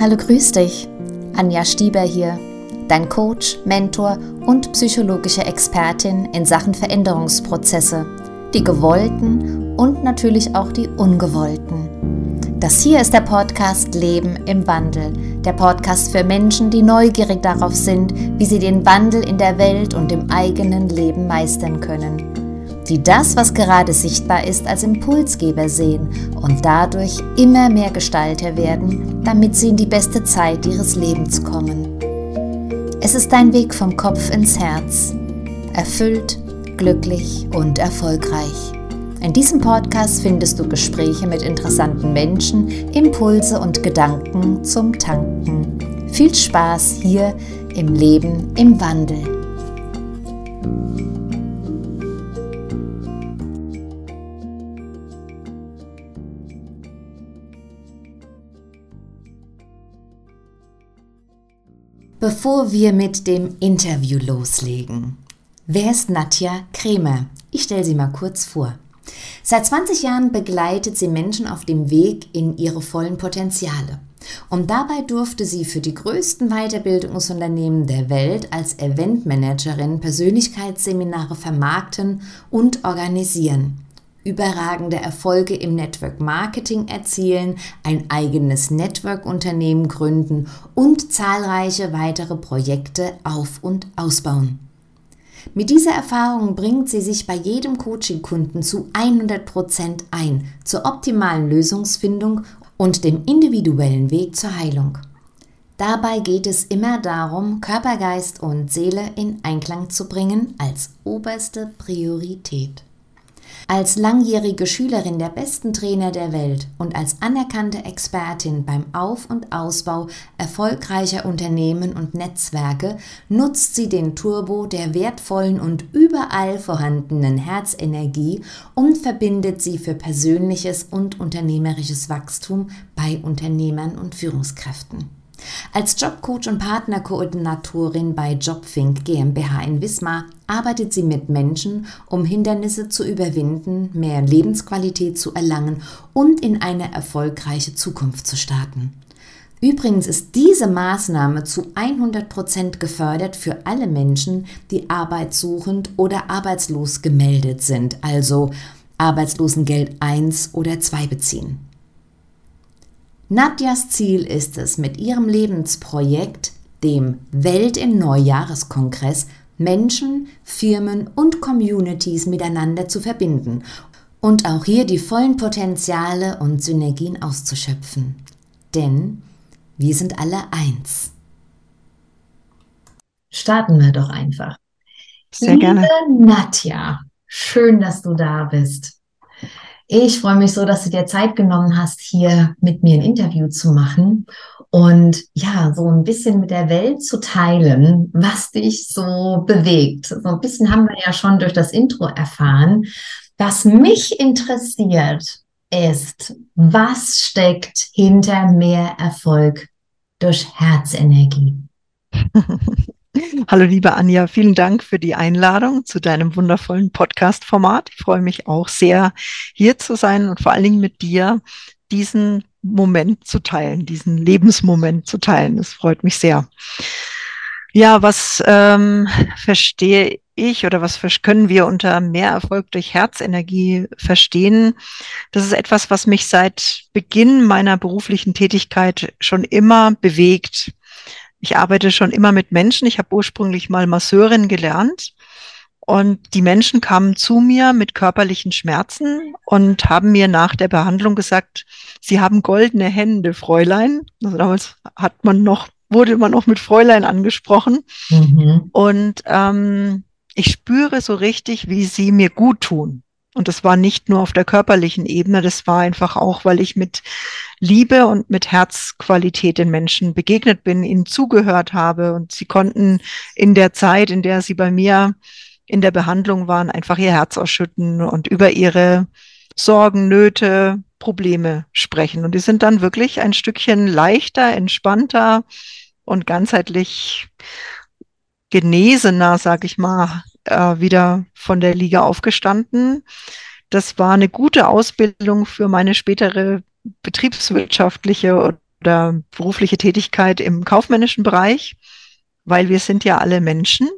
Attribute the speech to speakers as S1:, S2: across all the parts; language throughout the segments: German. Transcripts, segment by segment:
S1: Hallo, grüß dich. Anja Stieber hier, dein Coach, Mentor und psychologische Expertin in Sachen Veränderungsprozesse, die gewollten und natürlich auch die ungewollten. Das hier ist der Podcast Leben im Wandel, der Podcast für Menschen, die neugierig darauf sind, wie sie den Wandel in der Welt und im eigenen Leben meistern können die das, was gerade sichtbar ist, als Impulsgeber sehen und dadurch immer mehr Gestalter werden, damit sie in die beste Zeit ihres Lebens kommen. Es ist ein Weg vom Kopf ins Herz, erfüllt, glücklich und erfolgreich. In diesem Podcast findest du Gespräche mit interessanten Menschen, Impulse und Gedanken zum Tanken. Viel Spaß hier im Leben im Wandel. Bevor wir mit dem Interview loslegen, wer ist Nadja Kremer? Ich stelle sie mal kurz vor. Seit 20 Jahren begleitet sie Menschen auf dem Weg in ihre vollen Potenziale. Und dabei durfte sie für die größten Weiterbildungsunternehmen der Welt als Eventmanagerin Persönlichkeitsseminare vermarkten und organisieren überragende Erfolge im Network Marketing erzielen, ein eigenes Network-Unternehmen gründen und zahlreiche weitere Projekte auf- und ausbauen. Mit dieser Erfahrung bringt sie sich bei jedem Coaching-Kunden zu 100 Prozent ein zur optimalen Lösungsfindung und dem individuellen Weg zur Heilung. Dabei geht es immer darum, Körper, Geist und Seele in Einklang zu bringen als oberste Priorität. Als langjährige Schülerin der besten Trainer der Welt und als anerkannte Expertin beim Auf- und Ausbau erfolgreicher Unternehmen und Netzwerke nutzt sie den Turbo der wertvollen und überall vorhandenen Herzenergie und verbindet sie für persönliches und unternehmerisches Wachstum bei Unternehmern und Führungskräften. Als Jobcoach und Partnerkoordinatorin bei Jobfink GmbH in Wismar arbeitet sie mit Menschen, um Hindernisse zu überwinden, mehr Lebensqualität zu erlangen und in eine erfolgreiche Zukunft zu starten. Übrigens ist diese Maßnahme zu 100 Prozent gefördert für alle Menschen, die arbeitssuchend oder arbeitslos gemeldet sind, also Arbeitslosengeld 1 oder 2 beziehen. Nadjas Ziel ist es, mit ihrem Lebensprojekt, dem Welt im Neujahreskongress, Menschen, Firmen und Communities miteinander zu verbinden und auch hier die vollen Potenziale und Synergien auszuschöpfen. Denn wir sind alle eins. Starten wir doch einfach.
S2: Sehr Liebe gerne.
S1: Nadja, schön, dass du da bist. Ich freue mich so, dass du dir Zeit genommen hast, hier mit mir ein Interview zu machen und ja, so ein bisschen mit der Welt zu teilen, was dich so bewegt. So ein bisschen haben wir ja schon durch das Intro erfahren. Was mich interessiert ist, was steckt hinter mehr Erfolg durch Herzenergie?
S2: Hallo liebe Anja, vielen Dank für die Einladung zu deinem wundervollen Podcast-Format. Ich freue mich auch sehr, hier zu sein und vor allen Dingen mit dir diesen Moment zu teilen, diesen Lebensmoment zu teilen. Das freut mich sehr. Ja, was ähm, verstehe ich oder was können wir unter mehr Erfolg durch Herzenergie verstehen? Das ist etwas, was mich seit Beginn meiner beruflichen Tätigkeit schon immer bewegt. Ich arbeite schon immer mit Menschen. Ich habe ursprünglich mal Masseurin gelernt. Und die Menschen kamen zu mir mit körperlichen Schmerzen und haben mir nach der Behandlung gesagt, sie haben goldene Hände, Fräulein. Also damals hat man noch, wurde man noch mit Fräulein angesprochen. Mhm. Und ähm, ich spüre so richtig, wie sie mir gut tun. Und das war nicht nur auf der körperlichen Ebene, das war einfach auch, weil ich mit Liebe und mit Herzqualität den Menschen begegnet bin, ihnen zugehört habe und sie konnten in der Zeit, in der sie bei mir in der Behandlung waren, einfach ihr Herz ausschütten und über ihre Sorgen, Nöte, Probleme sprechen. Und die sind dann wirklich ein Stückchen leichter, entspannter und ganzheitlich genesener, sag ich mal, äh, wieder von der Liga aufgestanden. Das war eine gute Ausbildung für meine spätere betriebswirtschaftliche oder berufliche Tätigkeit im kaufmännischen Bereich, weil wir sind ja alle Menschen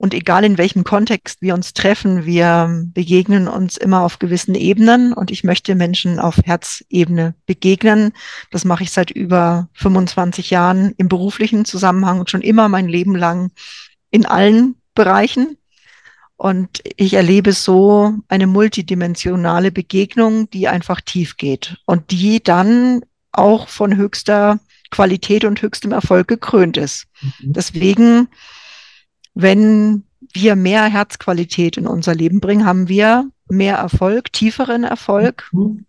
S2: und egal in welchem Kontext wir uns treffen, wir begegnen uns immer auf gewissen Ebenen und ich möchte Menschen auf Herzebene begegnen. Das mache ich seit über 25 Jahren im beruflichen Zusammenhang und schon immer mein Leben lang in allen Bereichen. Und ich erlebe so eine multidimensionale Begegnung, die einfach tief geht und die dann auch von höchster Qualität und höchstem Erfolg gekrönt ist. Mhm. Deswegen wenn wir mehr Herzqualität in unser Leben bringen, haben wir mehr Erfolg, tieferen Erfolg, mhm.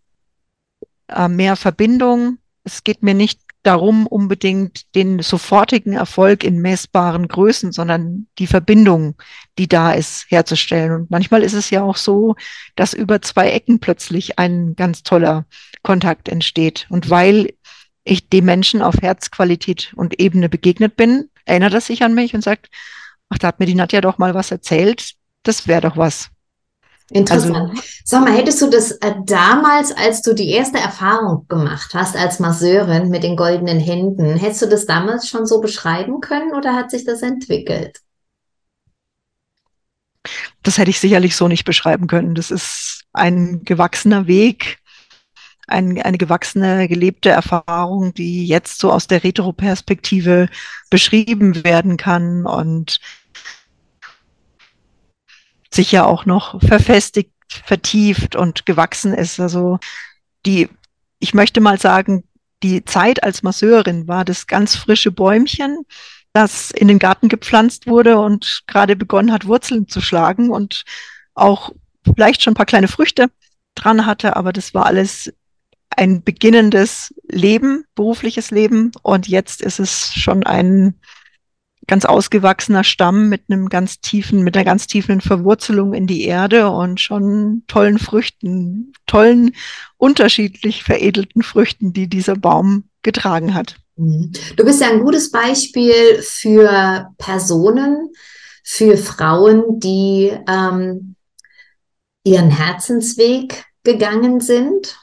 S2: mehr Verbindung. Es geht mir nicht darum, unbedingt den sofortigen Erfolg in messbaren Größen, sondern die Verbindung, die da ist, herzustellen. Und manchmal ist es ja auch so, dass über zwei Ecken plötzlich ein ganz toller Kontakt entsteht. Und weil ich dem Menschen auf Herzqualität und Ebene begegnet bin, erinnert er sich an mich und sagt, ach, da hat mir die Nadja doch mal was erzählt, das wäre doch was.
S1: Interessant. Also, Sag mal, hättest du das äh, damals, als du die erste Erfahrung gemacht hast als Masseurin mit den goldenen Händen, hättest du das damals schon so beschreiben können oder hat sich das entwickelt?
S2: Das hätte ich sicherlich so nicht beschreiben können. Das ist ein gewachsener Weg, ein, eine gewachsene, gelebte Erfahrung, die jetzt so aus der Retro-Perspektive beschrieben werden kann und sich ja auch noch verfestigt, vertieft und gewachsen ist. Also die, ich möchte mal sagen, die Zeit als Masseurin war das ganz frische Bäumchen, das in den Garten gepflanzt wurde und gerade begonnen hat, Wurzeln zu schlagen und auch vielleicht schon ein paar kleine Früchte dran hatte, aber das war alles ein beginnendes Leben, berufliches Leben und jetzt ist es schon ein ganz ausgewachsener Stamm mit einem ganz tiefen, mit einer ganz tiefen Verwurzelung in die Erde und schon tollen Früchten, tollen, unterschiedlich veredelten Früchten, die dieser Baum getragen hat.
S1: Mhm. Du bist ja ein gutes Beispiel für Personen, für Frauen, die ähm, ihren Herzensweg gegangen sind,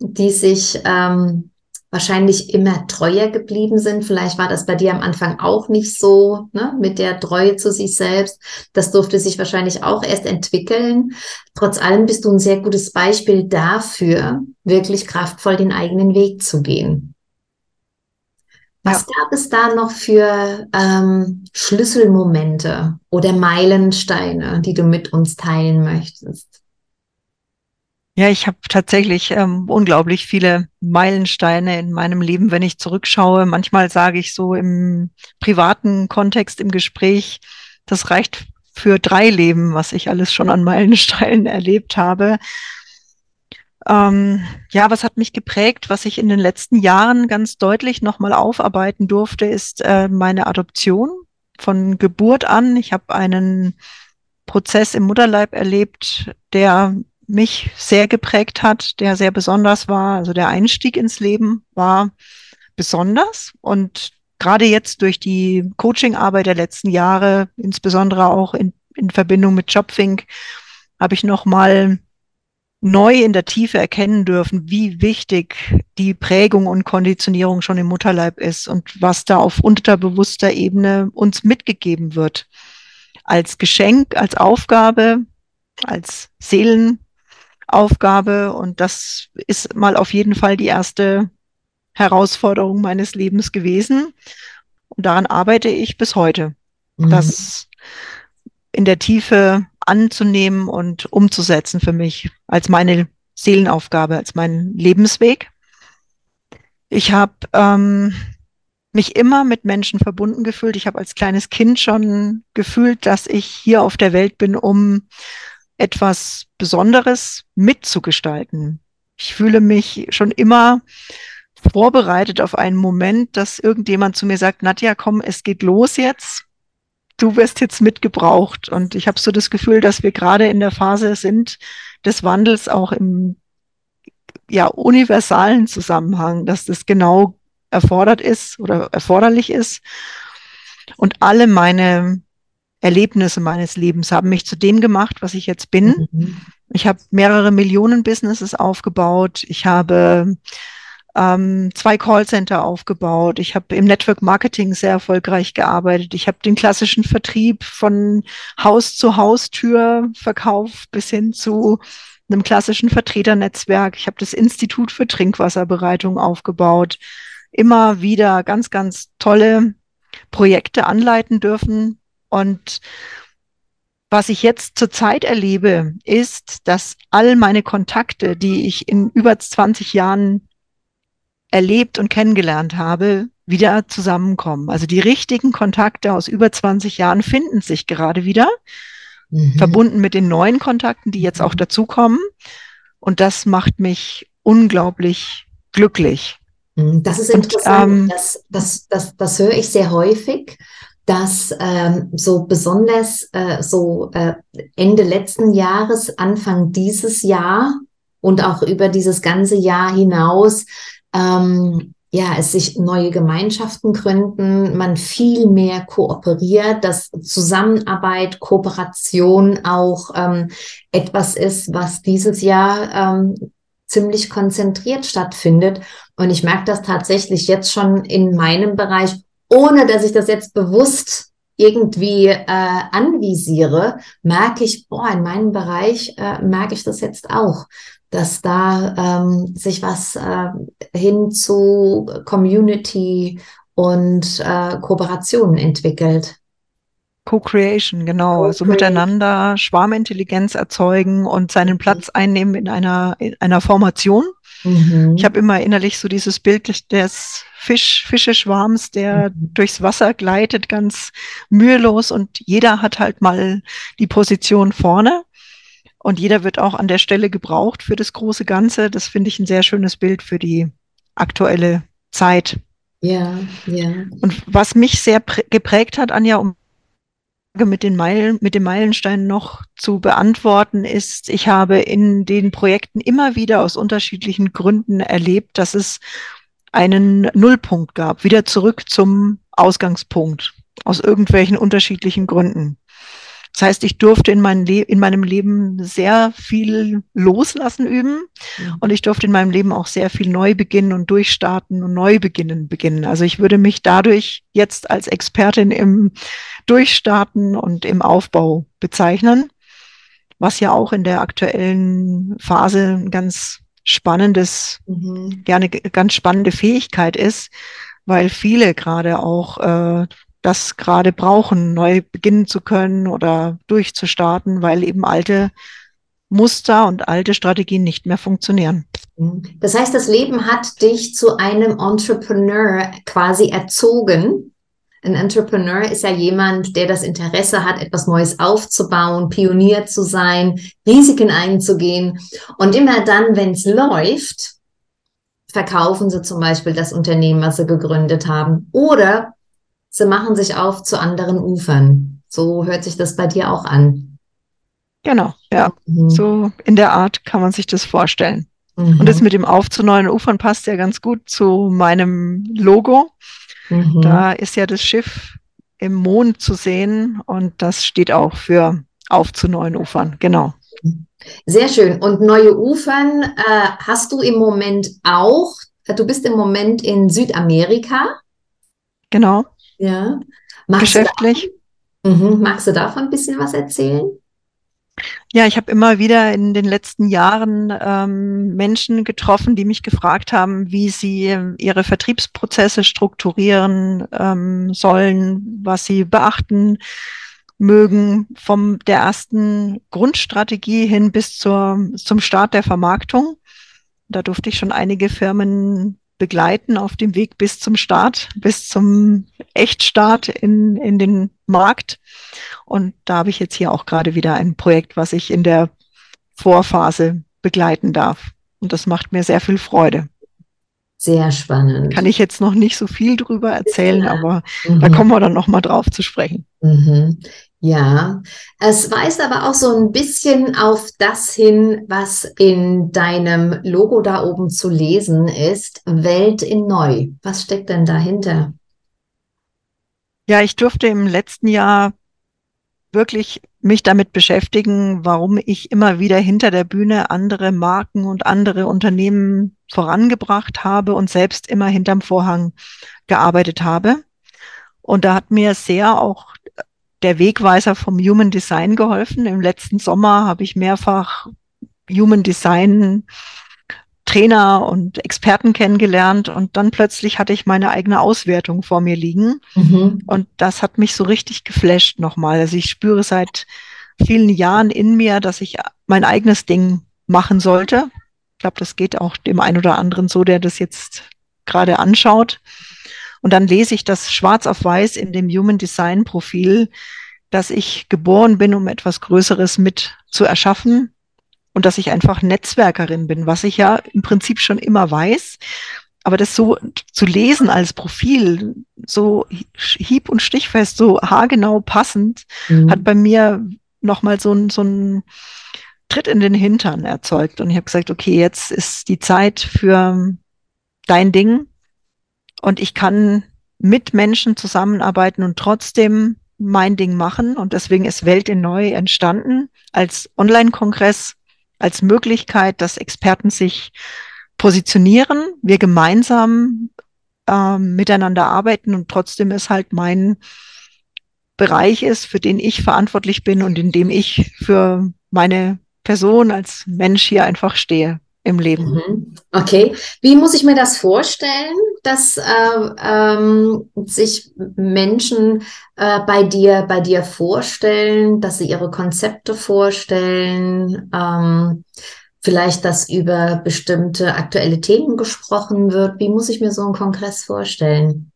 S1: die sich ähm, wahrscheinlich immer treuer geblieben sind. Vielleicht war das bei dir am Anfang auch nicht so, ne, mit der Treue zu sich selbst. Das durfte sich wahrscheinlich auch erst entwickeln. Trotz allem bist du ein sehr gutes Beispiel dafür, wirklich kraftvoll den eigenen Weg zu gehen. Was ja. gab es da noch für ähm, Schlüsselmomente oder Meilensteine, die du mit uns teilen möchtest?
S2: Ja, ich habe tatsächlich ähm, unglaublich viele Meilensteine in meinem Leben, wenn ich zurückschaue. Manchmal sage ich so im privaten Kontext, im Gespräch, das reicht für drei Leben, was ich alles schon an Meilensteinen erlebt habe. Ähm, ja, was hat mich geprägt, was ich in den letzten Jahren ganz deutlich nochmal aufarbeiten durfte, ist äh, meine Adoption von Geburt an. Ich habe einen Prozess im Mutterleib erlebt, der mich sehr geprägt hat, der sehr besonders war. Also der Einstieg ins Leben war besonders und gerade jetzt durch die Coachingarbeit der letzten Jahre, insbesondere auch in, in Verbindung mit Jobfink, habe ich nochmal neu in der Tiefe erkennen dürfen, wie wichtig die Prägung und Konditionierung schon im Mutterleib ist und was da auf unterbewusster Ebene uns mitgegeben wird. Als Geschenk, als Aufgabe, als Seelen, Aufgabe und das ist mal auf jeden Fall die erste Herausforderung meines Lebens gewesen. Und daran arbeite ich bis heute, mhm. das in der Tiefe anzunehmen und umzusetzen für mich als meine Seelenaufgabe, als meinen Lebensweg. Ich habe ähm, mich immer mit Menschen verbunden gefühlt. Ich habe als kleines Kind schon gefühlt, dass ich hier auf der Welt bin, um etwas Besonderes mitzugestalten. Ich fühle mich schon immer vorbereitet auf einen Moment, dass irgendjemand zu mir sagt, Nadja, komm, es geht los jetzt. Du wirst jetzt mitgebraucht. Und ich habe so das Gefühl, dass wir gerade in der Phase sind des Wandels auch im ja, universalen Zusammenhang, dass das genau erfordert ist oder erforderlich ist. Und alle meine Erlebnisse meines Lebens haben mich zu dem gemacht, was ich jetzt bin. Mhm. Ich habe mehrere Millionen Businesses aufgebaut. Ich habe ähm, zwei Callcenter aufgebaut. Ich habe im Network Marketing sehr erfolgreich gearbeitet. Ich habe den klassischen Vertrieb von Haus zu Haustür verkauft bis hin zu einem klassischen Vertreternetzwerk. Ich habe das Institut für Trinkwasserbereitung aufgebaut. Immer wieder ganz, ganz tolle Projekte anleiten dürfen. Und was ich jetzt zurzeit erlebe, ist, dass all meine Kontakte, die ich in über 20 Jahren erlebt und kennengelernt habe, wieder zusammenkommen. Also die richtigen Kontakte aus über 20 Jahren finden sich gerade wieder, mhm. verbunden mit den neuen Kontakten, die jetzt auch mhm. dazukommen. Und das macht mich unglaublich glücklich.
S1: Mhm. Das ist interessant. Und, ähm, das, das, das, das höre ich sehr häufig, dass ähm, so besonders äh, so äh, Ende letzten Jahres, Anfang dieses Jahr und auch über dieses ganze Jahr hinaus ähm, ja, es sich neue Gemeinschaften gründen, man viel mehr kooperiert, dass Zusammenarbeit, Kooperation auch ähm, etwas ist, was dieses Jahr ähm, ziemlich konzentriert stattfindet. Und ich merke das tatsächlich jetzt schon in meinem Bereich, ohne dass ich das jetzt bewusst irgendwie äh, anvisiere, merke ich, boah, in meinem Bereich äh, merke ich das jetzt auch, dass da ähm, sich was äh, hin zu Community und äh, Kooperationen entwickelt.
S2: Co-Creation, genau. Co also miteinander Schwarmintelligenz erzeugen und seinen Platz einnehmen in einer, in einer Formation. Mhm. Ich habe immer innerlich so dieses Bild des Fisch, Fischeschwarms, der mhm. durchs Wasser gleitet, ganz mühelos und jeder hat halt mal die Position vorne. Und jeder wird auch an der Stelle gebraucht für das große Ganze. Das finde ich ein sehr schönes Bild für die aktuelle Zeit.
S1: Ja, ja.
S2: Und was mich sehr geprägt hat, Anja, um mit den Meilen, mit dem Meilenstein noch zu beantworten, ist, ich habe in den Projekten immer wieder aus unterschiedlichen Gründen erlebt, dass es einen Nullpunkt gab, wieder zurück zum Ausgangspunkt, aus irgendwelchen unterschiedlichen Gründen. Das heißt, ich durfte in, mein in meinem Leben sehr viel loslassen üben mhm. und ich durfte in meinem Leben auch sehr viel neu beginnen und durchstarten und neu beginnen beginnen. Also ich würde mich dadurch jetzt als Expertin im Durchstarten und im Aufbau bezeichnen, was ja auch in der aktuellen Phase ein ganz spannendes, mhm. gerne ganz spannende Fähigkeit ist, weil viele gerade auch äh, das gerade brauchen, neu beginnen zu können oder durchzustarten, weil eben alte Muster und alte Strategien nicht mehr funktionieren.
S1: Das heißt, das Leben hat dich zu einem Entrepreneur quasi erzogen. Ein Entrepreneur ist ja jemand, der das Interesse hat, etwas Neues aufzubauen, Pionier zu sein, Risiken einzugehen. Und immer dann, wenn es läuft, verkaufen sie zum Beispiel das Unternehmen, was sie gegründet haben. Oder sie machen sich auf zu anderen Ufern. So hört sich das bei dir auch an.
S2: Genau, ja. Mhm. So in der Art kann man sich das vorstellen. Mhm. Und das mit dem Auf zu neuen Ufern passt ja ganz gut zu meinem Logo. Mhm. Da ist ja das Schiff im Mond zu sehen und das steht auch für Auf zu neuen Ufern, genau.
S1: Sehr schön. Und neue Ufern äh, hast du im Moment auch. Du bist im Moment in Südamerika.
S2: Genau.
S1: Ja.
S2: Magst Geschäftlich.
S1: Du davon, mhm. Magst du davon ein bisschen was erzählen?
S2: Ja, ich habe immer wieder in den letzten Jahren ähm, Menschen getroffen, die mich gefragt haben, wie sie ihre Vertriebsprozesse strukturieren ähm, sollen, was sie beachten mögen, vom der ersten Grundstrategie hin bis zur, zum Start der Vermarktung. Da durfte ich schon einige Firmen begleiten auf dem Weg bis zum Start, bis zum Echtstart in, in den Markt. Und da habe ich jetzt hier auch gerade wieder ein Projekt, was ich in der Vorphase begleiten darf. Und das macht mir sehr viel Freude.
S1: Sehr spannend.
S2: Kann ich jetzt noch nicht so viel drüber erzählen, aber mhm. da kommen wir dann noch mal drauf zu sprechen.
S1: Mhm. Ja, es weist aber auch so ein bisschen auf das hin, was in deinem Logo da oben zu lesen ist. Welt in Neu. Was steckt denn dahinter?
S2: Ja, ich durfte im letzten Jahr wirklich mich damit beschäftigen, warum ich immer wieder hinter der Bühne andere Marken und andere Unternehmen vorangebracht habe und selbst immer hinterm Vorhang gearbeitet habe. Und da hat mir sehr auch der Wegweiser vom Human Design geholfen. Im letzten Sommer habe ich mehrfach Human Design Trainer und Experten kennengelernt und dann plötzlich hatte ich meine eigene Auswertung vor mir liegen. Mhm. Und das hat mich so richtig geflasht nochmal. Also ich spüre seit vielen Jahren in mir, dass ich mein eigenes Ding machen sollte. Ich glaube, das geht auch dem einen oder anderen so, der das jetzt gerade anschaut. Und dann lese ich das schwarz auf weiß in dem Human Design Profil, dass ich geboren bin, um etwas Größeres mit zu erschaffen und dass ich einfach Netzwerkerin bin, was ich ja im Prinzip schon immer weiß. Aber das so zu lesen als Profil, so hieb- und stichfest, so haargenau passend, mhm. hat bei mir nochmal so ein, so ein Tritt in den Hintern erzeugt. Und ich habe gesagt, okay, jetzt ist die Zeit für dein Ding und ich kann mit Menschen zusammenarbeiten und trotzdem mein Ding machen. Und deswegen ist Welt in Neu entstanden als Online-Kongress, als Möglichkeit, dass Experten sich positionieren, wir gemeinsam äh, miteinander arbeiten und trotzdem ist halt mein Bereich ist, für den ich verantwortlich bin und in dem ich für meine Person als Mensch hier einfach stehe im Leben.
S1: Mhm. Okay, wie muss ich mir das vorstellen, dass äh, ähm, sich Menschen äh, bei dir bei dir vorstellen, dass sie ihre Konzepte vorstellen, ähm, vielleicht, dass über bestimmte aktuelle Themen gesprochen wird. Wie muss ich mir so einen Kongress vorstellen?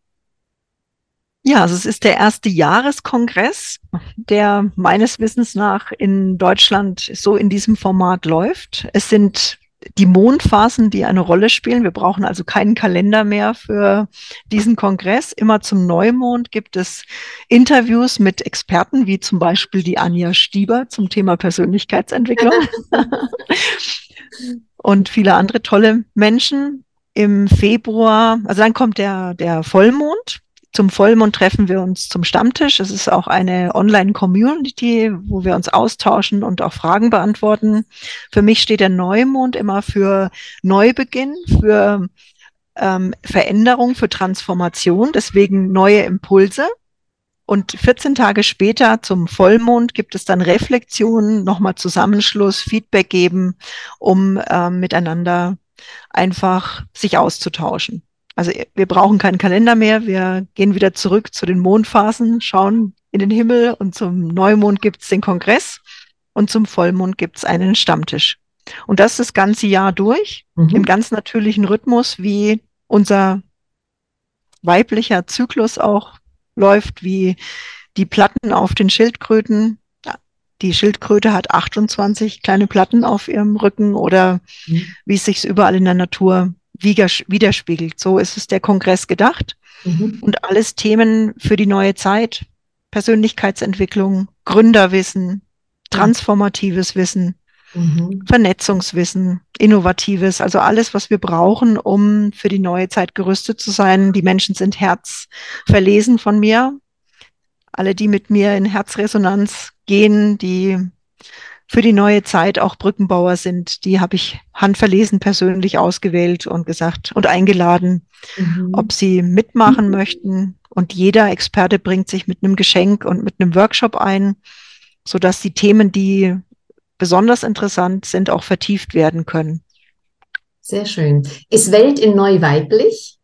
S2: Ja, also es ist der erste Jahreskongress, der meines Wissens nach in Deutschland so in diesem Format läuft. Es sind die Mondphasen, die eine Rolle spielen. Wir brauchen also keinen Kalender mehr für diesen Kongress. Immer zum Neumond gibt es Interviews mit Experten, wie zum Beispiel die Anja Stieber zum Thema Persönlichkeitsentwicklung und viele andere tolle Menschen. Im Februar, also dann kommt der, der Vollmond zum Vollmond treffen wir uns zum Stammtisch. Es ist auch eine Online-Community, wo wir uns austauschen und auch Fragen beantworten. Für mich steht der Neumond immer für Neubeginn, für ähm, Veränderung, für Transformation, deswegen neue Impulse. Und 14 Tage später zum Vollmond gibt es dann Reflexionen, nochmal Zusammenschluss, Feedback geben, um ähm, miteinander einfach sich auszutauschen. Also wir brauchen keinen Kalender mehr. Wir gehen wieder zurück zu den Mondphasen, schauen in den Himmel und zum Neumond gibt es den Kongress und zum Vollmond gibt es einen Stammtisch. Und das das ganze Jahr durch, mhm. im ganz natürlichen Rhythmus, wie unser weiblicher Zyklus auch läuft, wie die Platten auf den Schildkröten. Die Schildkröte hat 28 kleine Platten auf ihrem Rücken oder mhm. wie es sich überall in der Natur widerspiegelt. So ist es der Kongress gedacht. Mhm. Und alles Themen für die neue Zeit. Persönlichkeitsentwicklung, Gründerwissen, transformatives Wissen, mhm. Vernetzungswissen, innovatives, also alles, was wir brauchen, um für die neue Zeit gerüstet zu sein. Die Menschen sind herzverlesen von mir. Alle, die mit mir in Herzresonanz gehen, die für die neue Zeit auch Brückenbauer sind. Die habe ich handverlesen persönlich ausgewählt und gesagt und eingeladen, mhm. ob sie mitmachen möchten. Und jeder Experte bringt sich mit einem Geschenk und mit einem Workshop ein, sodass die Themen, die besonders interessant sind, auch vertieft werden können.
S1: Sehr schön. Ist Welt in Neu weiblich?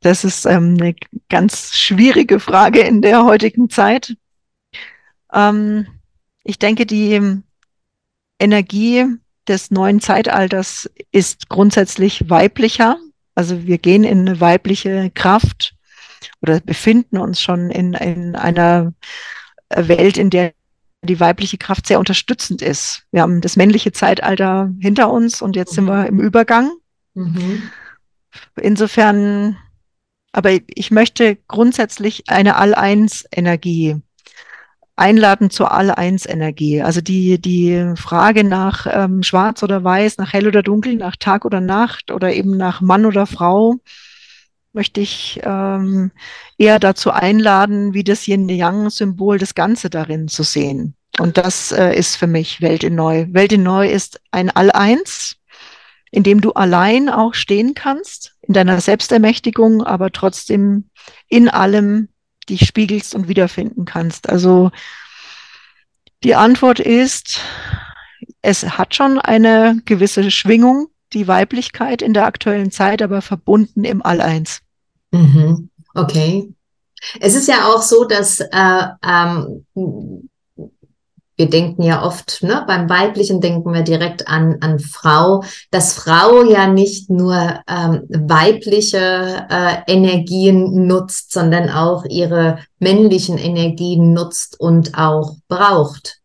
S2: Das ist ähm, eine ganz schwierige Frage in der heutigen Zeit. Ähm, ich denke, die Energie des neuen Zeitalters ist grundsätzlich weiblicher. Also wir gehen in eine weibliche Kraft oder befinden uns schon in, in einer Welt, in der die weibliche Kraft sehr unterstützend ist. Wir haben das männliche Zeitalter hinter uns und jetzt sind wir im Übergang. Mhm. Insofern, aber ich möchte grundsätzlich eine All-Eins-Energie einladen zur All-Eins-Energie. Also die, die Frage nach ähm, Schwarz oder Weiß, nach Hell oder Dunkel, nach Tag oder Nacht oder eben nach Mann oder Frau, möchte ich ähm, eher dazu einladen, wie das Yin-Yang-Symbol das Ganze darin zu sehen. Und das äh, ist für mich Welt in Neu. Welt in Neu ist ein All-Eins, in dem du allein auch stehen kannst, in deiner Selbstermächtigung, aber trotzdem in allem dich spiegelst und wiederfinden kannst. Also die Antwort ist, es hat schon eine gewisse Schwingung, die Weiblichkeit in der aktuellen Zeit, aber verbunden im All-Eins.
S1: Mhm. Okay. Es ist ja auch so, dass äh, ähm, wir denken ja oft, ne, beim Weiblichen denken wir direkt an, an Frau, dass Frau ja nicht nur ähm, weibliche äh, Energien nutzt, sondern auch ihre männlichen Energien nutzt und auch braucht.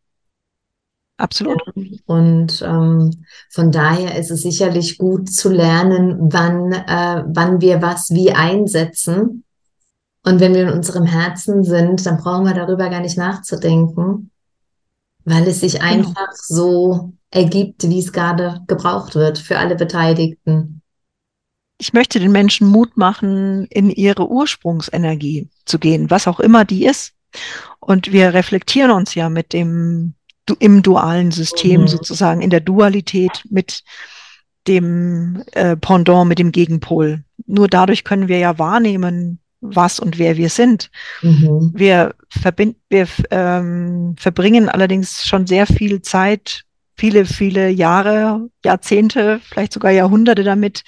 S2: Absolut.
S1: Und ähm, von daher ist es sicherlich gut zu lernen, wann, äh, wann wir was wie einsetzen. Und wenn wir in unserem Herzen sind, dann brauchen wir darüber gar nicht nachzudenken, weil es sich genau. einfach so ergibt, wie es gerade gebraucht wird für alle Beteiligten.
S2: Ich möchte den Menschen Mut machen, in ihre Ursprungsenergie zu gehen, was auch immer die ist. Und wir reflektieren uns ja mit dem im dualen System mhm. sozusagen, in der Dualität mit dem äh, Pendant, mit dem Gegenpol. Nur dadurch können wir ja wahrnehmen, was und wer wir sind. Mhm. Wir, verbind, wir ähm, verbringen allerdings schon sehr viel Zeit, viele, viele Jahre, Jahrzehnte, vielleicht sogar Jahrhunderte damit,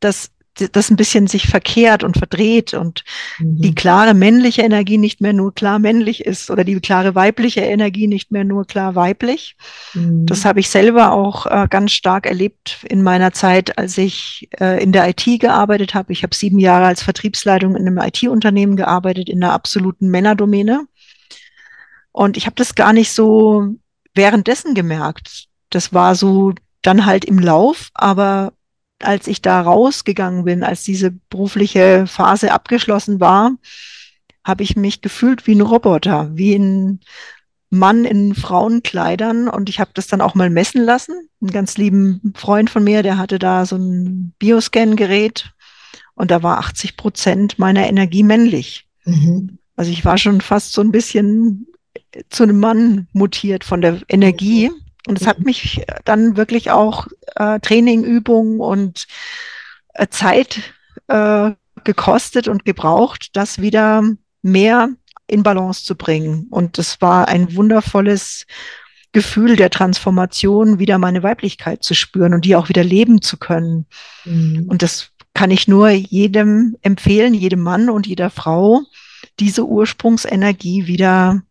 S2: dass das ein bisschen sich verkehrt und verdreht und mhm. die klare männliche Energie nicht mehr nur klar männlich ist oder die klare weibliche Energie nicht mehr nur klar weiblich. Mhm. Das habe ich selber auch äh, ganz stark erlebt in meiner Zeit, als ich äh, in der IT gearbeitet habe. Ich habe sieben Jahre als Vertriebsleitung in einem IT-Unternehmen gearbeitet, in einer absoluten Männerdomäne. Und ich habe das gar nicht so währenddessen gemerkt. Das war so dann halt im Lauf, aber als ich da rausgegangen bin, als diese berufliche Phase abgeschlossen war, habe ich mich gefühlt wie ein Roboter, wie ein Mann in Frauenkleidern und ich habe das dann auch mal messen lassen. Ein ganz lieben Freund von mir, der hatte da so ein Bioscan-Gerät und da war 80 Prozent meiner Energie männlich. Mhm. Also ich war schon fast so ein bisschen zu einem Mann mutiert von der Energie. Und es hat mhm. mich dann wirklich auch äh, Training, Übung und äh, Zeit äh, gekostet und gebraucht, das wieder mehr in Balance zu bringen. Und es war ein wundervolles Gefühl der Transformation, wieder meine Weiblichkeit zu spüren und die auch wieder leben zu können. Mhm. Und das kann ich nur jedem empfehlen, jedem Mann und jeder Frau, diese Ursprungsenergie wieder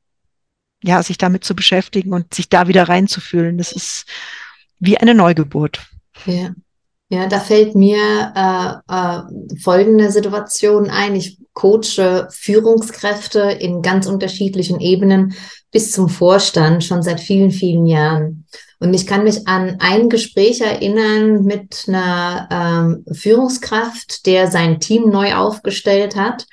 S2: ja, sich damit zu beschäftigen und sich da wieder reinzufühlen. Das ist wie eine Neugeburt.
S1: Ja. Ja, da fällt mir äh, äh, folgende Situation ein. Ich coache Führungskräfte in ganz unterschiedlichen Ebenen bis zum Vorstand schon seit vielen, vielen Jahren. Und ich kann mich an ein Gespräch erinnern mit einer ähm, Führungskraft, der sein Team neu aufgestellt hat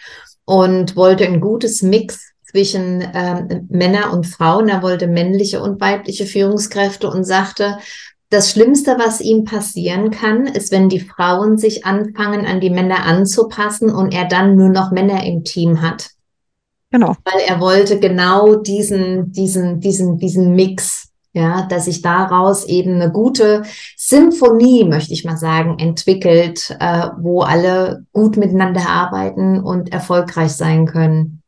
S1: und wollte ein gutes Mix zwischen ähm, Männer und Frauen. Er wollte männliche und weibliche Führungskräfte und sagte, das Schlimmste, was ihm passieren kann, ist, wenn die Frauen sich anfangen, an die Männer anzupassen und er dann nur noch Männer im Team hat. Genau. Weil er wollte genau diesen, diesen, diesen, diesen Mix, ja, dass sich daraus eben eine gute Symphonie, möchte ich mal sagen, entwickelt, äh, wo alle gut miteinander arbeiten und erfolgreich sein können.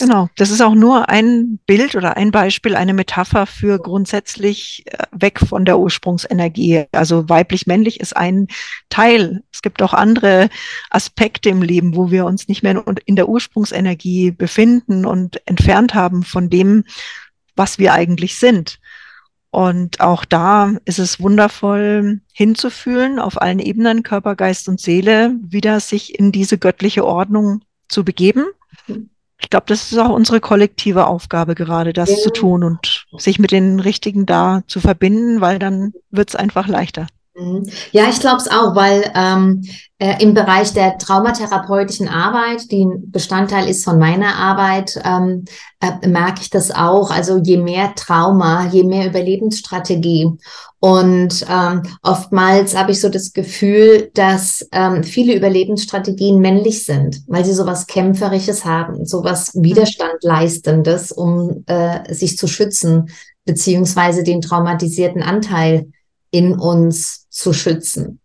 S2: Genau, das ist auch nur ein Bild oder ein Beispiel, eine Metapher für grundsätzlich äh, weg von der Ursprungsenergie. Also weiblich-männlich ist ein Teil. Es gibt auch andere Aspekte im Leben, wo wir uns nicht mehr in der Ursprungsenergie befinden und entfernt haben von dem, was wir eigentlich sind. Und auch da ist es wundervoll hinzufühlen, auf allen Ebenen, Körper, Geist und Seele, wieder sich in diese göttliche Ordnung zu begeben ich glaube, das ist auch unsere kollektive Aufgabe gerade, das ja. zu tun und sich mit den Richtigen da zu verbinden, weil dann wird es einfach leichter.
S1: Mhm. Ja, ich glaube es auch, weil ähm, äh, im Bereich der traumatherapeutischen Arbeit, die ein Bestandteil ist von meiner Arbeit, ähm, äh, merke ich das auch. Also je mehr Trauma, je mehr Überlebensstrategie. Und ähm, oftmals habe ich so das Gefühl, dass ähm, viele Überlebensstrategien männlich sind, weil sie sowas Kämpferisches haben, sowas mhm. Widerstand leistendes, um äh, sich zu schützen, beziehungsweise den traumatisierten Anteil in uns zu schützen.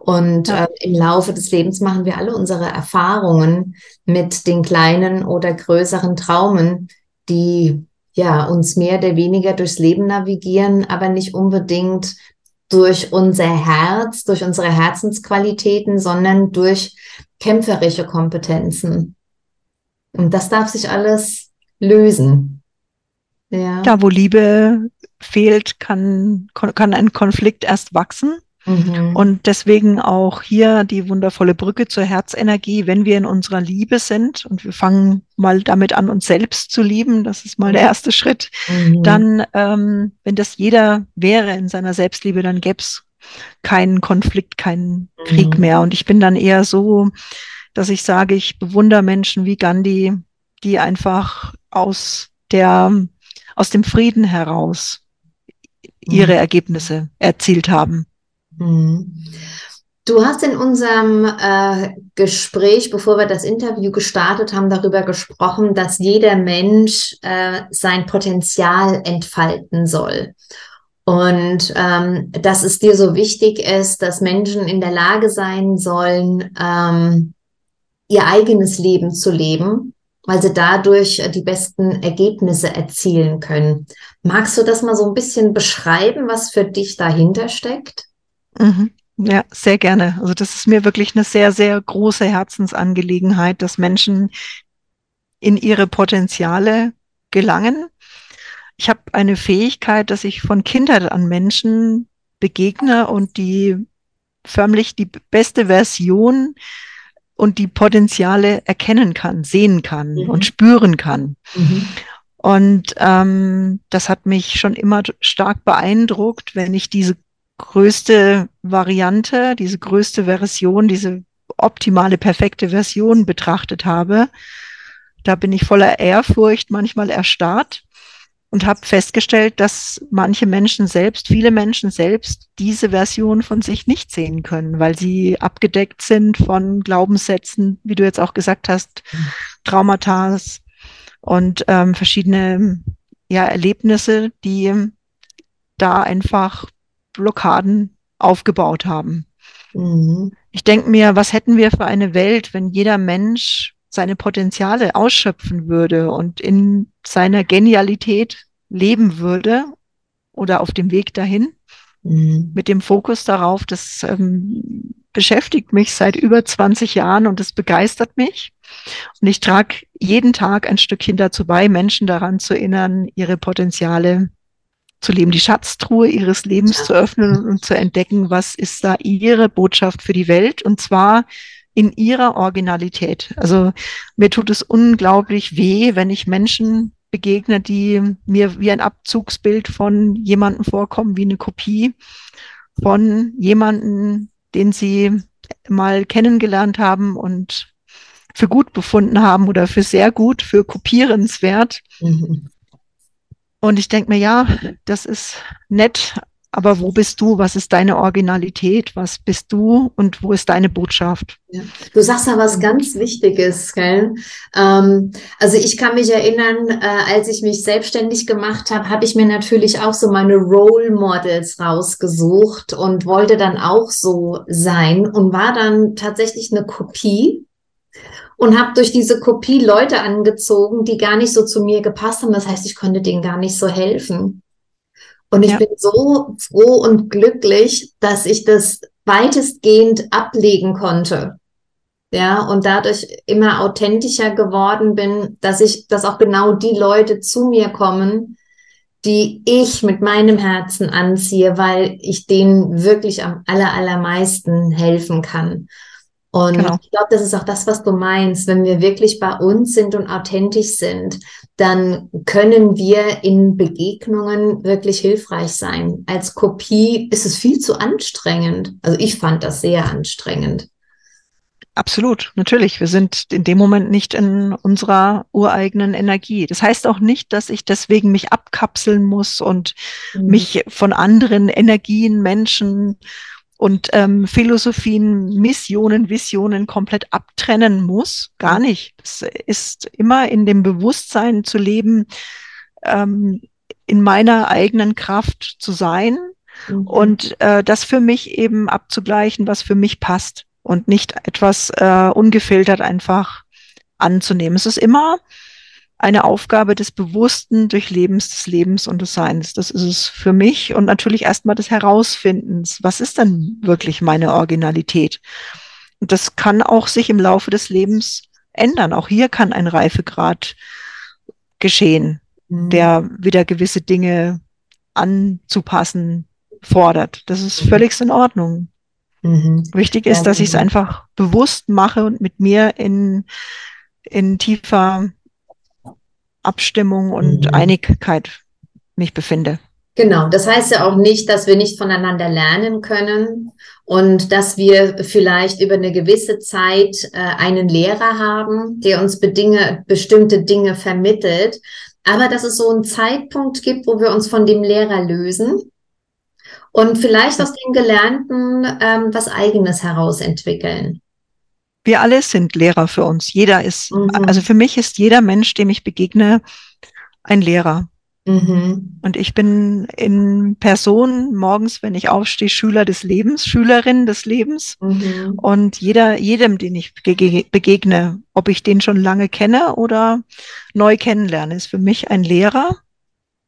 S1: Und ja. äh, im Laufe des Lebens machen wir alle unsere Erfahrungen mit den kleinen oder größeren Traumen, die ja uns mehr oder weniger durchs Leben navigieren, aber nicht unbedingt durch unser Herz, durch unsere Herzensqualitäten, sondern durch kämpferische Kompetenzen. Und das darf sich alles lösen.
S2: Ja. Da, wo Liebe fehlt, kann, kann ein Konflikt erst wachsen. Mhm. Und deswegen auch hier die wundervolle Brücke zur Herzenergie, wenn wir in unserer Liebe sind und wir fangen mal damit an, uns selbst zu lieben, das ist mal der erste Schritt, mhm. dann, ähm, wenn das jeder wäre in seiner Selbstliebe, dann gäbe es keinen Konflikt, keinen mhm. Krieg mehr. Und ich bin dann eher so, dass ich sage, ich bewundere Menschen wie Gandhi, die einfach aus der, aus dem Frieden heraus ihre mhm. Ergebnisse erzielt haben.
S1: Mhm. Du hast in unserem äh, Gespräch, bevor wir das Interview gestartet haben, darüber gesprochen, dass jeder Mensch äh, sein Potenzial entfalten soll. Und ähm, dass es dir so wichtig ist, dass Menschen in der Lage sein sollen, ähm, ihr eigenes Leben zu leben, weil sie dadurch die besten Ergebnisse erzielen können. Magst du das mal so ein bisschen beschreiben, was für dich dahinter steckt?
S2: Mhm. Ja, sehr gerne. Also das ist mir wirklich eine sehr, sehr große Herzensangelegenheit, dass Menschen in ihre Potenziale gelangen. Ich habe eine Fähigkeit, dass ich von Kindheit an Menschen begegne und die förmlich die beste Version und die Potenziale erkennen kann, sehen kann mhm. und spüren kann. Mhm. Und ähm, das hat mich schon immer stark beeindruckt, wenn ich diese größte Variante, diese größte Version, diese optimale, perfekte Version betrachtet habe. Da bin ich voller Ehrfurcht, manchmal erstarrt und habe festgestellt, dass manche Menschen selbst, viele Menschen selbst diese Version von sich nicht sehen können, weil sie abgedeckt sind von Glaubenssätzen, wie du jetzt auch gesagt hast, Traumata und ähm, verschiedene ja, Erlebnisse, die da einfach Blockaden aufgebaut haben. Mhm. Ich denke mir, was hätten wir für eine Welt, wenn jeder Mensch seine Potenziale ausschöpfen würde und in seiner Genialität leben würde oder auf dem Weg dahin mhm. mit dem Fokus darauf, das ähm, beschäftigt mich seit über 20 Jahren und es begeistert mich. Und ich trage jeden Tag ein Stückchen dazu bei, Menschen daran zu erinnern, ihre Potenziale zu leben, die Schatztruhe ihres Lebens ja. zu öffnen und zu entdecken, was ist da ihre Botschaft für die Welt und zwar in ihrer Originalität. Also mir tut es unglaublich weh, wenn ich Menschen begegne, die mir wie ein Abzugsbild von jemandem vorkommen, wie eine Kopie von jemandem, den sie mal kennengelernt haben und für gut befunden haben oder für sehr gut, für kopierenswert. Mhm. Und ich denke mir, ja, das ist nett, aber wo bist du? Was ist deine Originalität? Was bist du und wo ist deine Botschaft?
S1: Ja. Du sagst da was ganz Wichtiges, gell? Ähm, also ich kann mich erinnern, äh, als ich mich selbstständig gemacht habe, habe ich mir natürlich auch so meine Role Models rausgesucht und wollte dann auch so sein und war dann tatsächlich eine Kopie und habe durch diese Kopie Leute angezogen, die gar nicht so zu mir gepasst haben. Das heißt, ich konnte denen gar nicht so helfen. Und ich ja. bin so froh und glücklich, dass ich das weitestgehend ablegen konnte. Ja, und dadurch immer authentischer geworden bin, dass ich, dass auch genau die Leute zu mir kommen, die ich mit meinem Herzen anziehe, weil ich denen wirklich am aller, allermeisten helfen kann. Und genau. ich glaube, das ist auch das, was du meinst, wenn wir wirklich bei uns sind und authentisch sind, dann können wir in Begegnungen wirklich hilfreich sein. Als Kopie ist es viel zu anstrengend. Also ich fand das sehr anstrengend.
S2: Absolut, natürlich. Wir sind in dem Moment nicht in unserer ureigenen Energie. Das heißt auch nicht, dass ich deswegen mich abkapseln muss und mhm. mich von anderen Energien, Menschen und ähm, Philosophien, Missionen, Visionen komplett abtrennen muss. Gar nicht. Es ist immer in dem Bewusstsein zu leben, ähm, in meiner eigenen Kraft zu sein mhm. und äh, das für mich eben abzugleichen, was für mich passt und nicht etwas äh, ungefiltert einfach anzunehmen. Es ist immer eine Aufgabe des bewussten Durchlebens des Lebens und des Seins. Das ist es für mich und natürlich erstmal des Herausfindens. Was ist denn wirklich meine Originalität? Und das kann auch sich im Laufe des Lebens ändern. Auch hier kann ein Reifegrad geschehen, mhm. der wieder gewisse Dinge anzupassen fordert. Das ist mhm. völlig in Ordnung. Mhm. Wichtig ist, dass ich es einfach bewusst mache und mit mir in, in tiefer Abstimmung und mhm. Einigkeit mich befinde.
S1: Genau, das heißt ja auch nicht, dass wir nicht voneinander lernen können und dass wir vielleicht über eine gewisse Zeit äh, einen Lehrer haben, der uns bedinge, bestimmte Dinge vermittelt, aber dass es so einen Zeitpunkt gibt, wo wir uns von dem Lehrer lösen und vielleicht aus dem Gelernten ähm, was Eigenes herausentwickeln.
S2: Wir alle sind Lehrer für uns. Jeder ist, mhm. also für mich ist jeder Mensch, dem ich begegne, ein Lehrer. Mhm. Und ich bin in Person morgens, wenn ich aufstehe, Schüler des Lebens, Schülerin des Lebens. Mhm. Und jeder, jedem, den ich begegne, ob ich den schon lange kenne oder neu kennenlerne, ist für mich ein Lehrer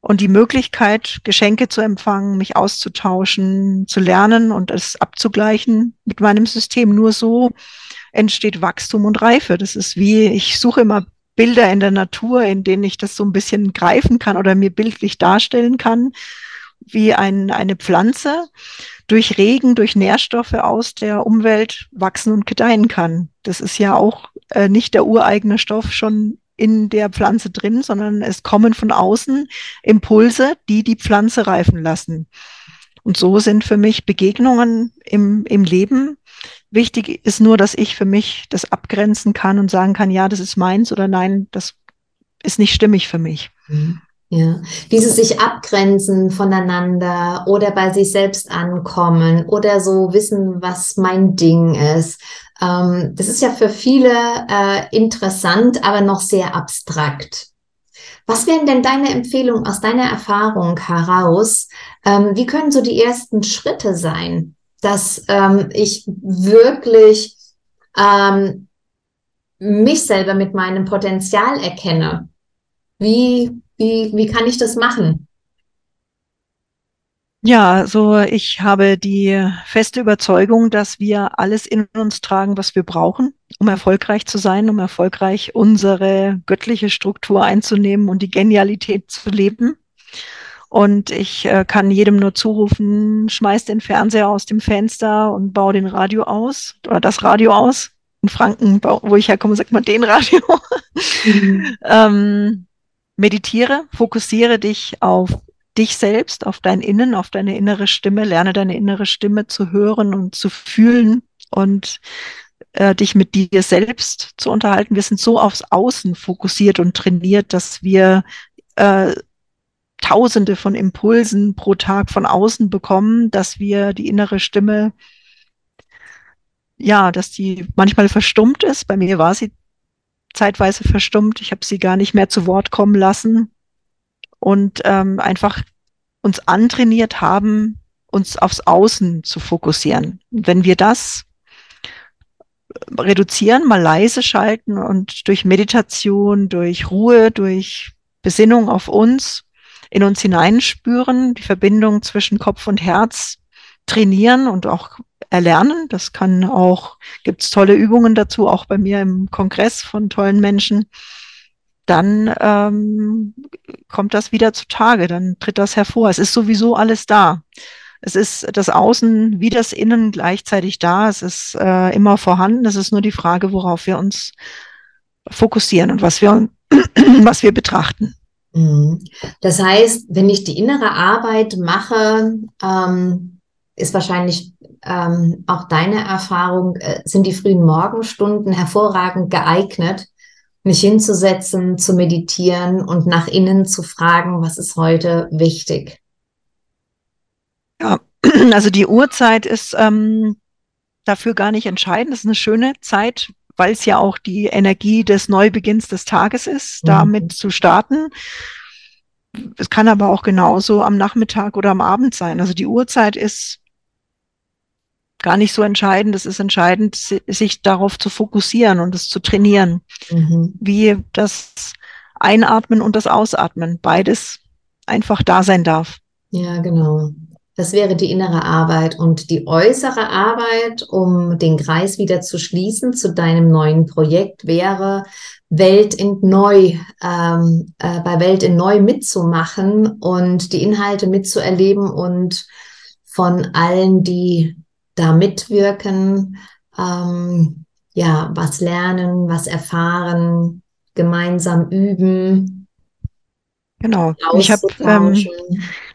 S2: und die Möglichkeit, Geschenke zu empfangen, mich auszutauschen, zu lernen und es abzugleichen mit meinem System. Nur so entsteht Wachstum und Reife. Das ist wie, ich suche immer Bilder in der Natur, in denen ich das so ein bisschen greifen kann oder mir bildlich darstellen kann, wie ein, eine Pflanze durch Regen, durch Nährstoffe aus der Umwelt wachsen und gedeihen kann. Das ist ja auch äh, nicht der ureigene Stoff schon in der Pflanze drin, sondern es kommen von außen Impulse, die die Pflanze reifen lassen. Und so sind für mich Begegnungen im, im Leben. Wichtig ist nur, dass ich für mich das abgrenzen kann und sagen kann, ja, das ist meins oder nein, das ist nicht stimmig für mich.
S1: Mhm. Ja, dieses sich abgrenzen voneinander oder bei sich selbst ankommen oder so wissen, was mein Ding ist. Ähm, das ist ja für viele äh, interessant, aber noch sehr abstrakt. Was wären denn deine Empfehlungen aus deiner Erfahrung heraus? Ähm, wie können so die ersten Schritte sein, dass ähm, ich wirklich ähm, mich selber mit meinem Potenzial erkenne? Wie wie, wie kann ich das machen?
S2: Ja, so ich habe die feste Überzeugung, dass wir alles in uns tragen, was wir brauchen, um erfolgreich zu sein, um erfolgreich unsere göttliche Struktur einzunehmen und die Genialität zu leben. Und ich äh, kann jedem nur zurufen, schmeiß den Fernseher aus dem Fenster und bau den Radio aus oder das Radio aus. In Franken, wo ich herkomme, sagt man den Radio. Mhm. ähm, meditiere, fokussiere dich auf dich selbst, auf dein Innen, auf deine innere Stimme, lerne deine innere Stimme zu hören und zu fühlen und äh, dich mit dir selbst zu unterhalten. Wir sind so aufs Außen fokussiert und trainiert, dass wir äh, Tausende von Impulsen pro Tag von außen bekommen, dass wir die innere Stimme, ja, dass die manchmal verstummt ist. Bei mir war sie zeitweise verstummt. Ich habe sie gar nicht mehr zu Wort kommen lassen und ähm, einfach uns antrainiert haben, uns aufs Außen zu fokussieren. wenn wir das reduzieren, mal leise schalten und durch Meditation, durch Ruhe, durch Besinnung auf uns, in uns hineinspüren, die Verbindung zwischen Kopf und Herz trainieren und auch erlernen. Das kann auch, gibt es tolle Übungen dazu, auch bei mir im Kongress von tollen Menschen. Dann ähm, kommt das wieder zutage, dann tritt das hervor. Es ist sowieso alles da. Es ist das Außen wie das Innen gleichzeitig da. Es ist äh, immer vorhanden. Es ist nur die Frage, worauf wir uns fokussieren und was wir was wir betrachten.
S1: Mhm. Das heißt, wenn ich die innere Arbeit mache, ähm, ist wahrscheinlich ähm, auch deine Erfahrung, äh, sind die frühen Morgenstunden hervorragend geeignet, mich hinzusetzen, zu meditieren und nach innen zu fragen, was ist heute wichtig?
S2: Ja, also die Uhrzeit ist ähm, dafür gar nicht entscheidend. Das ist eine schöne Zeit, weil es ja auch die Energie des Neubeginns des Tages ist, mhm. damit zu starten. Es kann aber auch genauso am Nachmittag oder am Abend sein. Also die Uhrzeit ist gar nicht so entscheidend. Es ist entscheidend, sich darauf zu fokussieren und es zu trainieren. Mhm. Wie das Einatmen und das Ausatmen, beides einfach da sein darf.
S1: Ja, genau. Das wäre die innere Arbeit und die äußere Arbeit, um den Kreis wieder zu schließen zu deinem neuen Projekt, wäre Welt in Neu, ähm, äh, bei Welt in Neu mitzumachen und die Inhalte mitzuerleben und von allen, die da mitwirken, ähm, ja, was lernen, was erfahren, gemeinsam üben.
S2: Genau. Ich habe ähm,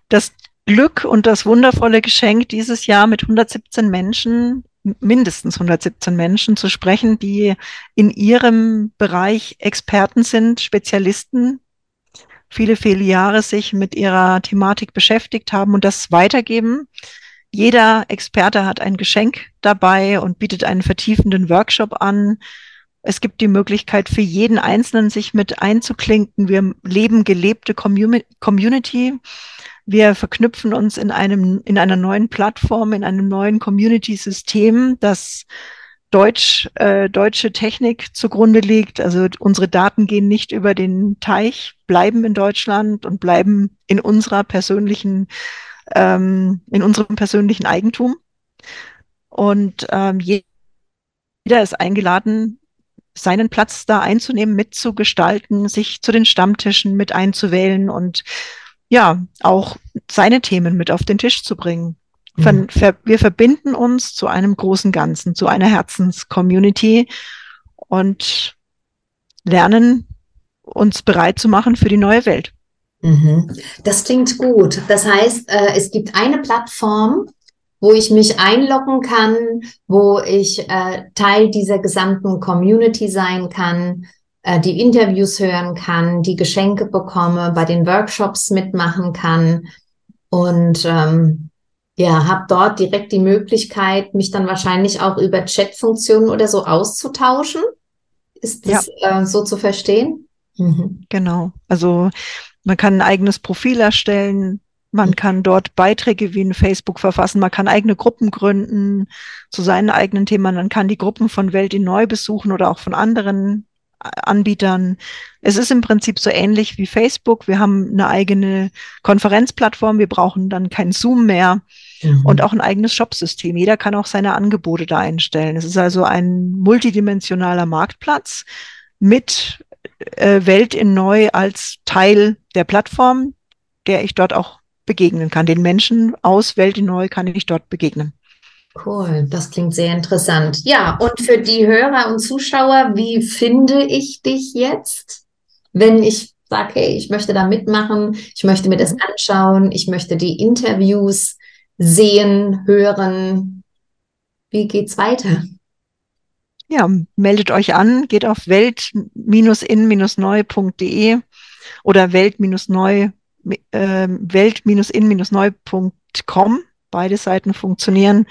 S2: das Glück und das wundervolle Geschenk, dieses Jahr mit 117 Menschen, mindestens 117 Menschen zu sprechen, die in ihrem Bereich Experten sind, Spezialisten, viele, viele Jahre sich mit ihrer Thematik beschäftigt haben und das weitergeben. Jeder Experte hat ein Geschenk dabei und bietet einen vertiefenden Workshop an. Es gibt die Möglichkeit für jeden Einzelnen, sich mit einzuklinken. Wir leben gelebte Community. Wir verknüpfen uns in einem, in einer neuen Plattform, in einem neuen Community-System, das Deutsch, äh, deutsche Technik zugrunde liegt. Also unsere Daten gehen nicht über den Teich, bleiben in Deutschland und bleiben in unserer persönlichen, ähm, in unserem persönlichen Eigentum. Und ähm, jeder ist eingeladen, seinen Platz da einzunehmen, mitzugestalten, sich zu den Stammtischen mit einzuwählen und ja, auch seine Themen mit auf den Tisch zu bringen. Mhm. Wir verbinden uns zu einem großen Ganzen, zu einer Herzenscommunity und lernen uns bereit zu machen für die neue Welt.
S1: Mhm. Das klingt gut. Das heißt, äh, es gibt eine Plattform, wo ich mich einloggen kann, wo ich äh, Teil dieser gesamten Community sein kann, äh, die Interviews hören kann, die Geschenke bekomme, bei den Workshops mitmachen kann und ähm, ja, habe dort direkt die Möglichkeit, mich dann wahrscheinlich auch über Chatfunktionen oder so auszutauschen. Ist das ja. äh, so zu verstehen?
S2: Mhm. Genau. Also man kann ein eigenes Profil erstellen, man mhm. kann dort Beiträge wie in Facebook verfassen, man kann eigene Gruppen gründen zu seinen eigenen Themen, man kann die Gruppen von Welt in Neu besuchen oder auch von anderen Anbietern. Es ist im Prinzip so ähnlich wie Facebook. Wir haben eine eigene Konferenzplattform. Wir brauchen dann kein Zoom mehr mhm. und auch ein eigenes Shopsystem. Jeder kann auch seine Angebote da einstellen. Es ist also ein multidimensionaler Marktplatz mit äh, Welt in Neu als Teil der Plattform, der ich dort auch begegnen kann. Den Menschen aus Welt in Neu kann ich dort begegnen.
S1: Cool, das klingt sehr interessant. Ja, und für die Hörer und Zuschauer, wie finde ich dich jetzt, wenn ich sage, hey, ich möchte da mitmachen, ich möchte mir das mhm. anschauen, ich möchte die Interviews sehen, hören. Wie geht's weiter?
S2: Ja, meldet euch an, geht auf welt-in-neu.de oder welt-neu, äh, welt-in-neu.com beide Seiten funktionieren.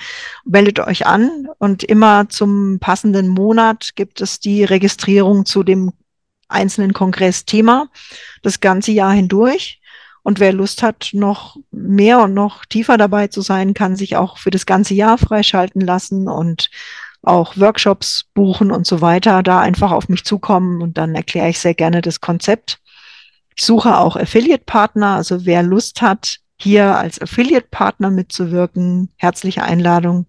S2: Meldet euch an und immer zum passenden Monat gibt es die Registrierung zu dem einzelnen Kongressthema das ganze Jahr hindurch. Und wer Lust hat, noch mehr und noch tiefer dabei zu sein, kann sich auch für das ganze Jahr freischalten lassen und auch Workshops buchen und so weiter. Da einfach auf mich zukommen und dann erkläre ich sehr gerne das Konzept. Ich suche auch Affiliate-Partner, also wer Lust hat, hier als Affiliate-Partner mitzuwirken, herzliche Einladung.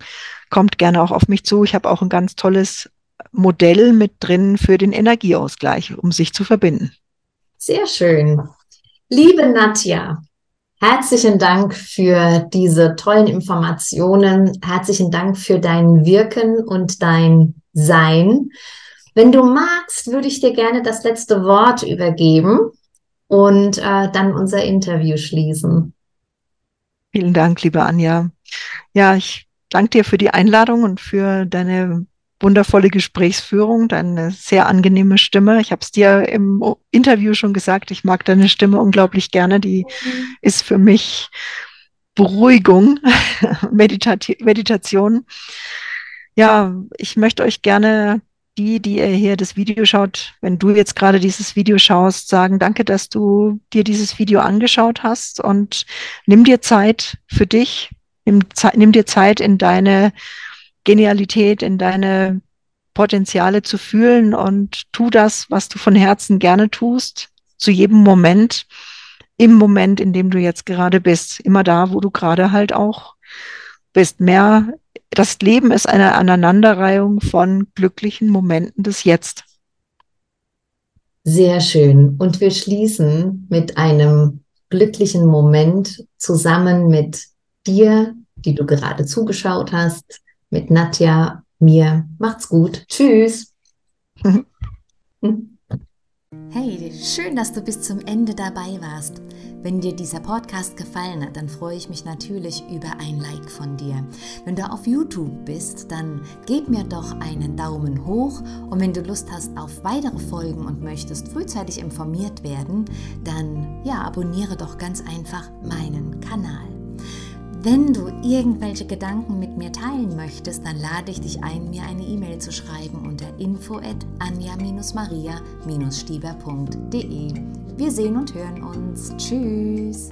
S2: Kommt gerne auch auf mich zu. Ich habe auch ein ganz tolles Modell mit drin für den Energieausgleich, um sich zu verbinden.
S1: Sehr schön. Liebe Nadja, herzlichen Dank für diese tollen Informationen. Herzlichen Dank für dein Wirken und dein Sein. Wenn du magst, würde ich dir gerne das letzte Wort übergeben und äh, dann unser Interview schließen.
S2: Vielen Dank, liebe Anja. Ja, ich danke dir für die Einladung und für deine wundervolle Gesprächsführung, deine sehr angenehme Stimme. Ich habe es dir im Interview schon gesagt, ich mag deine Stimme unglaublich gerne. Die mhm. ist für mich Beruhigung, Meditati Meditation. Ja, ich möchte euch gerne die, die ihr hier das Video schaut, wenn du jetzt gerade dieses Video schaust, sagen, danke, dass du dir dieses Video angeschaut hast und nimm dir Zeit für dich, nimm, nimm dir Zeit in deine Genialität, in deine Potenziale zu fühlen und tu das, was du von Herzen gerne tust, zu jedem Moment, im Moment, in dem du jetzt gerade bist, immer da, wo du gerade halt auch bist. Mehr das Leben ist eine Aneinanderreihung von glücklichen Momenten des Jetzt.
S1: Sehr schön. Und wir schließen mit einem glücklichen Moment zusammen mit dir, die du gerade zugeschaut hast, mit Nadja, mir. Macht's gut. Tschüss. Hey, schön, dass du bis zum Ende dabei warst. Wenn dir dieser Podcast gefallen hat, dann freue ich mich natürlich über ein Like von dir. Wenn du auf YouTube bist, dann gib mir doch einen Daumen hoch und wenn du Lust hast auf weitere Folgen und möchtest frühzeitig informiert werden, dann ja, abonniere doch ganz einfach meinen Kanal. Wenn du irgendwelche Gedanken mit mir teilen möchtest, dann lade ich dich ein, mir eine E-Mail zu schreiben unter info at anja-maria-stieber.de. Wir sehen und hören uns. Tschüss.